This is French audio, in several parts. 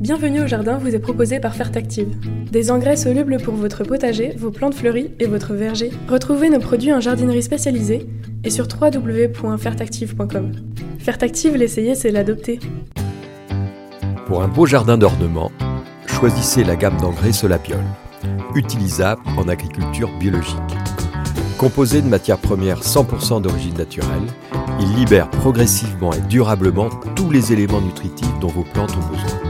Bienvenue au jardin vous est proposé par Fertactive. Des engrais solubles pour votre potager, vos plantes fleuries et votre verger. Retrouvez nos produits en jardinerie spécialisée et sur www.fertactive.com. Fertactive, l'essayer, c'est l'adopter. Pour un beau jardin d'ornement, choisissez la gamme d'engrais Solapiol, utilisable en agriculture biologique. Composé de matières premières 100% d'origine naturelle, il libère progressivement et durablement tous les éléments nutritifs dont vos plantes ont besoin.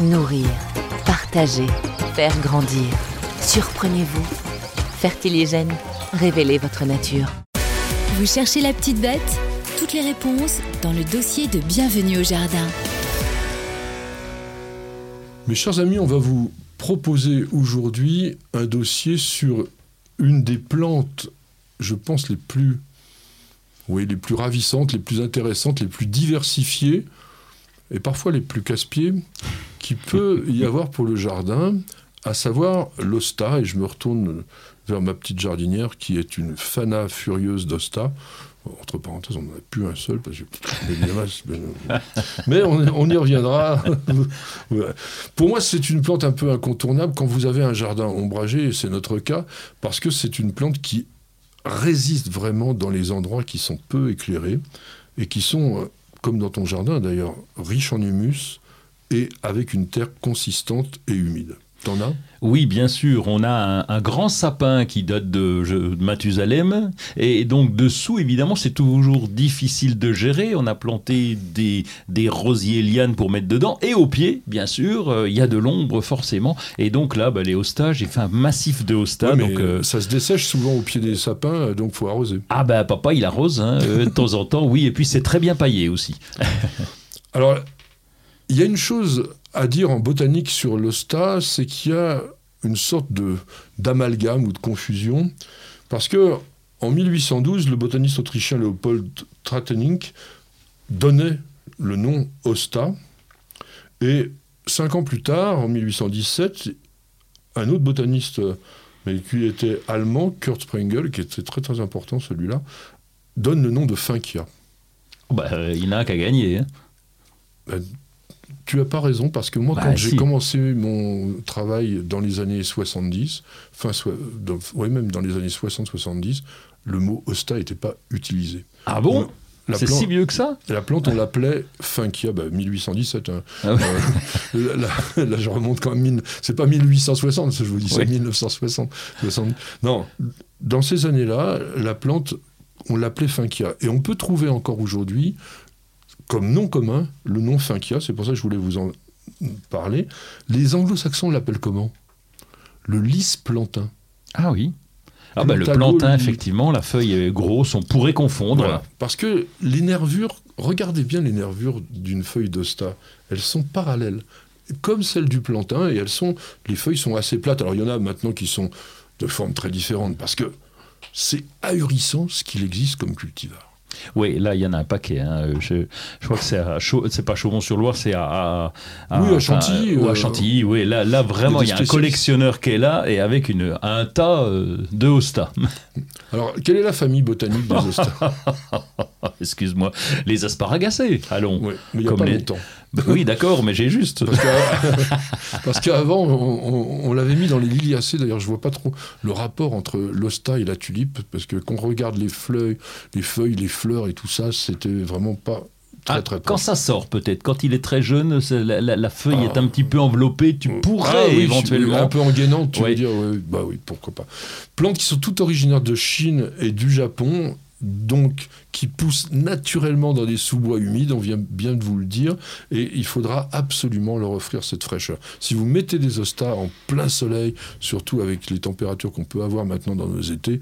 Nourrir, partager, faire grandir. Surprenez-vous. Fertiligène, révélez votre nature. Vous cherchez la petite bête? Toutes les réponses dans le dossier de Bienvenue au Jardin. Mes chers amis, on va vous proposer aujourd'hui un dossier sur une des plantes, je pense, les plus, oui, les plus ravissantes, les plus intéressantes, les plus diversifiées et parfois les plus casse-pieds qui peut y avoir pour le jardin, à savoir l'osta. Et je me retourne vers ma petite jardinière qui est une fana furieuse d'osta. Entre parenthèses, on n'en a plus un seul, parce que mais on, on, y reviendra. Pour moi, c'est une plante un peu incontournable quand vous avez un jardin ombragé, et c'est notre cas, parce que c'est une plante qui résiste vraiment dans les endroits qui sont peu éclairés et qui sont, comme dans ton jardin d'ailleurs, riches en humus et avec une terre consistante et humide. T'en as? Oui, bien sûr. On a un, grand sapin qui date de, Mathusalem. Et donc, dessous, évidemment, c'est toujours difficile de gérer. On a planté des, des rosiers lianes pour mettre dedans. Et au pied, bien sûr, euh, il y a de l'ombre, forcément. Et donc, là, bah, les hostas, j'ai fait un massif de hostas. donc, euh, Ça se dessèche souvent au pied des sapins, donc faut arroser. Ah, ben, papa, il arrose, hein, euh, de temps en temps, oui. Et puis, c'est très bien paillé aussi. Alors, il y a une chose à dire en botanique sur l'osta, c'est qu'il y a une sorte de d'amalgame ou de confusion, parce que en 1812, le botaniste autrichien Leopold Tratenink donnait le nom Osta, et cinq ans plus tard, en 1817, un autre botaniste, mais qui était allemand, Kurt Sprengel, qui était très très important celui-là, donne le nom de Finkia. Bah, il n'a qu'à gagner. Hein. Ben, tu n'as pas raison, parce que moi, bah, quand j'ai commencé mon travail dans les années 70, enfin, oui, même dans les années 60-70, le mot hosta n'était pas utilisé. Ah bon c'est si vieux que ça La plante, on l'appelait Funkia, bah, 1817. Hein. Ah euh, là, je remonte quand même. C'est pas 1860, je vous dis, c'est 1960. Non, dans ces années-là, la plante, on l'appelait Funkia. Et on peut trouver encore aujourd'hui comme nom commun le nom Finkia, c'est pour ça que je voulais vous en parler. Les anglo-saxons l'appellent comment? Le lys plantain. Ah oui. Ah bah, le plantain, effectivement, la feuille est grosse, on pourrait confondre. parce que les nervures, regardez bien les nervures d'une feuille d'osta, elles sont parallèles, comme celles du plantain, et elles sont, les feuilles sont assez plates. Alors il y en a maintenant qui sont de formes très différentes, parce que c'est ahurissant ce qu'il existe comme cultivar. Oui, là, il y en a un paquet. Hein. Je, crois que c'est c'est pas Chaumont-sur-Loire, c'est à, à, Oui, à Chantilly. ou à euh, Chantilly, oui. Là, là vraiment, il y a un collectionneur qui est là et avec une, un tas euh, de hosta. Alors, quelle est la famille botanique des hosta Excuse-moi. Les asparagacées, allons. Oui, mais il a pas longtemps. Oui, d'accord, mais j'ai juste. Parce qu'avant, on, l'avait mis dans les liliacées. D'ailleurs, je vois pas trop le rapport entre l'osta et la tulipe, parce que quand on regarde les feuilles, les feuilles, les fleurs et tout ça, c'était vraiment pas Très, ah, très quand ça sort peut-être, quand il est très jeune, la, feuille est ah. un petit peu enveloppée, tu ah pourrais éventuellement... Un peu engainante, tu veux dire, bah oui, pourquoi pas. Plantes qui sont toutes originaires de Chine et du Japon, donc qui pousse naturellement dans des sous-bois humides, on vient bien de vous le dire, et il faudra absolument leur offrir cette fraîcheur. Si vous mettez des ostas en plein soleil, surtout avec les températures qu'on peut avoir maintenant dans nos étés,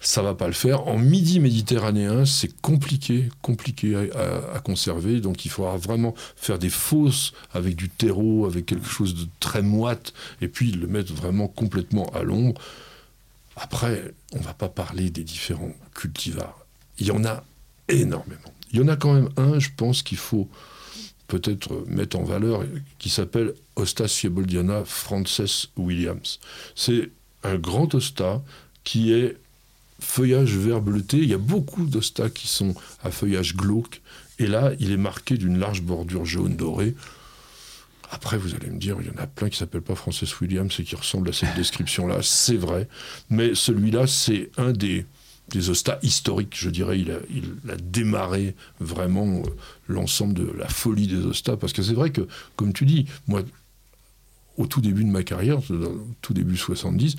ça va pas le faire. En midi méditerranéen, c'est compliqué, compliqué à, conserver, donc il faudra vraiment faire des fosses avec du terreau, avec quelque chose de très moite, et puis le mettre vraiment complètement à l'ombre. Après, on ne va pas parler des différents cultivars. Il y en a énormément. Il y en a quand même un, je pense qu'il faut peut-être mettre en valeur, qui s'appelle Ostas Sieboldiana Frances Williams. C'est un grand osta qui est feuillage vert bleuté. Il y a beaucoup d'ostas qui sont à feuillage glauque. Et là, il est marqué d'une large bordure jaune dorée. Après, vous allez me dire, il y en a plein qui s'appellent pas Francis Williams et qui ressemblent à cette description-là. C'est vrai. Mais celui-là, c'est un des, des historiques, je dirais. Il a, démarré vraiment euh, l'ensemble de la folie des ostas. Parce que c'est vrai que, comme tu dis, moi, au tout début de ma carrière, au tout début 70,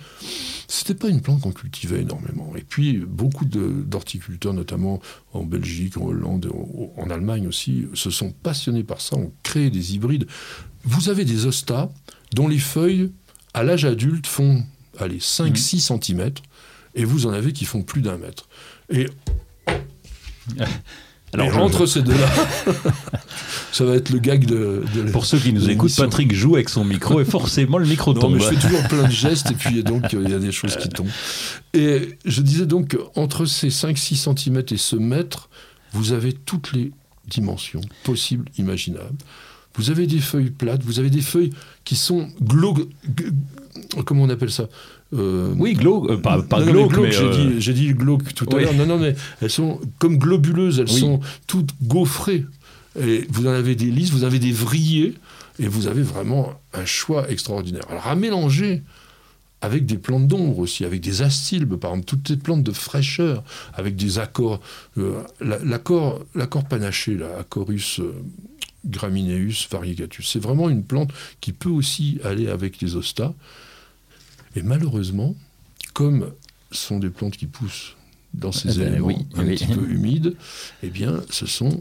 c'était pas une plante qu'on cultivait énormément. Et puis, beaucoup d'horticulteurs, notamment en Belgique, en Hollande, en, en, Allemagne aussi, se sont passionnés par ça, ont créé des hybrides. Vous avez des ostas dont les feuilles, à l'âge adulte, font allez, 5-6 mmh. cm, et vous en avez qui font plus d'un mètre. Et alors, entre ces deux-là, ça va être le gag de. de Pour ceux qui nous écoutent, Patrick joue avec son micro et forcément le micro non, tombe. Mais je fais toujours plein de gestes et puis donc il y a des choses qui tombent. Et je disais donc, entre ces 5-6 cm et ce mètre, vous avez toutes les dimensions possibles, imaginables. Vous avez des feuilles plates, vous avez des feuilles qui sont glauques. Comment on appelle ça euh, oui, glauque, euh, pas, pas non, glauque, j'ai euh... dit, j'ai dit glauque tout à l'heure. Non, non, mais elles sont comme globuleuses, elles oui. sont toutes gaufrées. Et vous en avez des lisses, vous avez des vrillés, et vous avez vraiment un choix extraordinaire. Alors à mélanger avec des plantes d'ombre aussi, avec des astilbes, par exemple, toutes ces plantes de fraîcheur, avec des accords, euh, l'accord, panaché, là, Acorus euh, gramineus variegatus, c'est vraiment une plante qui peut aussi aller avec les ostas. Et malheureusement, comme ce sont des plantes qui poussent dans ces Eh ben éléments oui, un oui. petit peu humides, eh bien, ce sont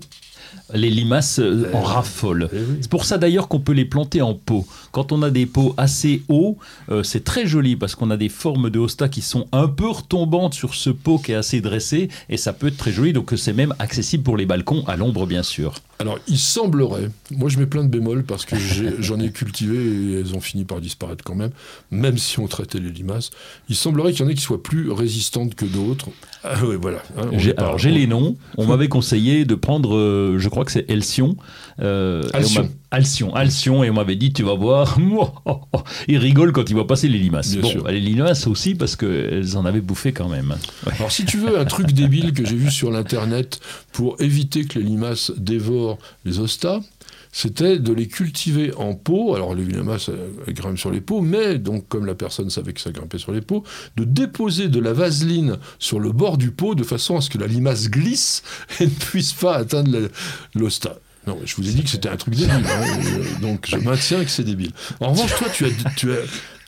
Les limaces euh, en raffolent. C'est pour ça d'ailleurs qu'on peut les planter en pot. Quand on a des pots assez hauts, euh, c'est très joli parce qu'on a des formes de hosta qui sont un peu retombantes sur ce pot qui est assez dressé et ça peut être très joli. Donc c'est même accessible pour les balcons à l'ombre bien sûr. Alors, il semblerait, moi je mets plein de bémols parce que j'en ai, cultivé et elles ont fini par disparaître quand même, même si on traitait les limaces. Il semblerait qu'il y en ait qui soient plus résistantes que d'autres. Ah ouais, voilà. hein, alors j'ai les noms. On m'avait conseillé de prendre, euh, je crois que c'est Elsion. euh, Alcyon. Alcyon, Alcyon, et on m'avait dit tu vas voir. Il rigole quand il va passer les limaces. Bien bon, sûr. les limaces aussi parce qu'elles en avaient bouffé quand même. Ouais. Alors, si tu veux un truc débile que j'ai vu sur l'internet pour éviter que les limaces dévorent les ostas, c'était de les cultiver en pot. Alors, les limaces elles, grimpent sur les pots, mais donc, comme la personne savait que ça grimpait sur les pots, de déposer de la vaseline sur le bord du pot de façon à ce que la limace glisse et ne puisse pas atteindre l'osta. Non, je vous ai dit que c'était un truc débile, hein, euh, donc je maintiens que c'est débile. En revanche, toi, tu as, tu as,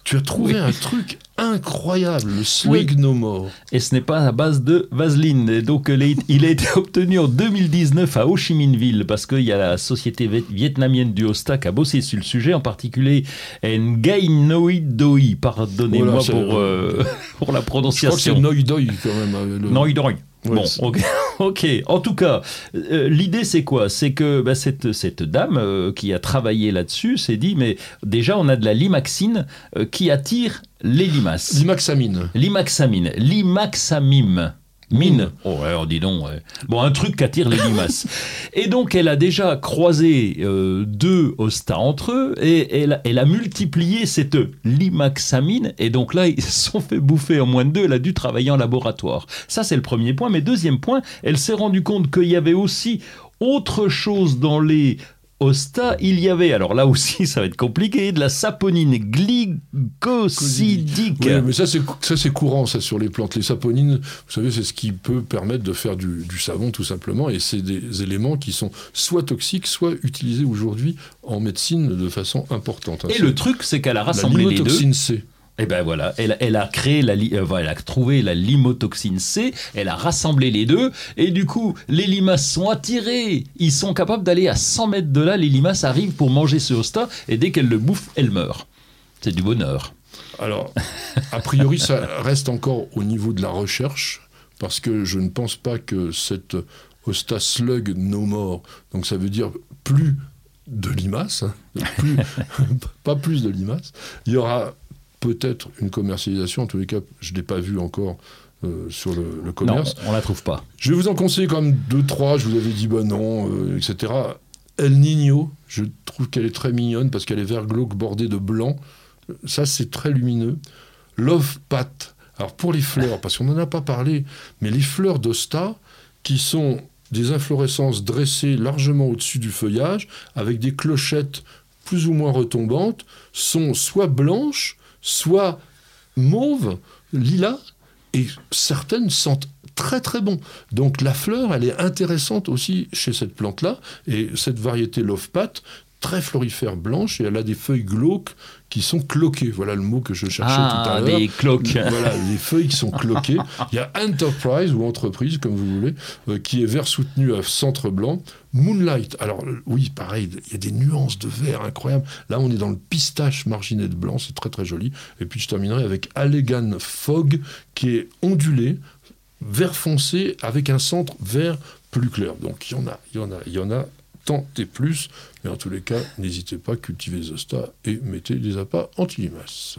tu as trouvé Oui. un truc incroyable, le swag no more. Et ce n'est pas à base de vaseline. Et donc il a été obtenu en 2019 à Ho Chi Minh Ville parce qu'il y a la société viet- vietnamienne du Hosta qui a bossé sur le sujet, en particulier Ngai Noi Doi. Pardonnez-moi c'est- pour, euh, pour la Je crois que c'est prononciation. Noidoi quand même. euh, le- Noi Doi. Bon, c'est- ok. ok. En tout cas, euh, l'idée c'est quoi? C'est que bah, cette, cette dame euh, qui a travaillé là-dessus s'est dit, mais déjà on a de la limaxine euh, qui attire les limaces. Limaxamine. Limaxamine, limaxamime. Mine. Oh ouais, oh, dis donc. ouais. Bon, un truc qui attire les limaces. et donc, elle a déjà croisé euh, deux hostas entre eux et elle, a- elle a multiplié cette limaxamine. Et donc là, ils se sont fait bouffer en moins de deux. Elle a dû travailler en laboratoire. Ça, c'est le premier point. Mais deuxième point, elle s'est rendue compte qu'il y avait aussi autre chose dans les hostas. Il y avait, alors là aussi, ça va être compliqué, de la saponine glycosidique. Oui, mais ça c'est ça c'est courant ça sur les plantes. Les saponines, vous savez, c'est ce qui peut permettre de faire du, du savon tout simplement, et c'est des éléments qui sont soit toxiques, soit utilisés aujourd'hui en médecine de façon importante. hein. Et le truc, c'est qu'elle a la rassemblé les deux. C. Et ben voilà, elle, a créé la, euh, elle a trouvé la limotoxine C, elle a rassemblé les deux, et du coup, les limaces sont attirées. Ils sont capables d'aller à 100 mètres de là, les limaces arrivent pour manger ce hosta, et dès qu'elles le bouffent, elles meurent. C'est du bonheur. Alors, a priori, ça reste encore au niveau de la recherche, parce que je ne pense pas que cette Hosta Slug No More, donc ça veut dire plus de limaces, hein, pas plus de limaces, il y aura peut-être une commercialisation, en tous les cas, je ne l'ai pas vu encore euh, sur le, le commerce. Non, on la trouve pas. Je vais vous en conseiller quand même deux, trois. Je vous avais dit, bah non, euh, etc. El Nino, je trouve qu'elle est très mignonne parce qu'elle est vert glauque bordée de blanc. Ça, c'est très lumineux. Love Pat. Alors, pour les fleurs, parce qu'on n'en a pas parlé, mais les fleurs d'Osta, qui sont des inflorescences dressées largement au-dessus du feuillage, avec des clochettes plus ou moins retombantes, sont soit blanches, soit mauves, lilas, et certaines sentent très très bon. Donc la fleur, elle est intéressante aussi chez cette plante-là, et cette variété Love Pat, très florifère blanche, et elle a des feuilles glauques qui sont cloquées. Voilà le mot que je cherchais tout à Ah, l'heure. des cloques. Voilà, les feuilles qui sont cloquées. Il y a Enterprise ou entreprise, comme vous voulez, euh, qui est vert soutenu à centre blanc. Moonlight, alors euh, oui, pareil, il y a des nuances de vert incroyables. Là, on est dans le pistache marginé de blanc, c'est très très joli. Et puis je terminerai avec Allegan Fog, qui est ondulé, vert foncé, avec un centre vert plus clair. Donc il y en a, il y en a, il y en a tant et plus. Mais en tous les cas, n'hésitez pas, cultivez les ostas et mettez des appâts anti-limaces.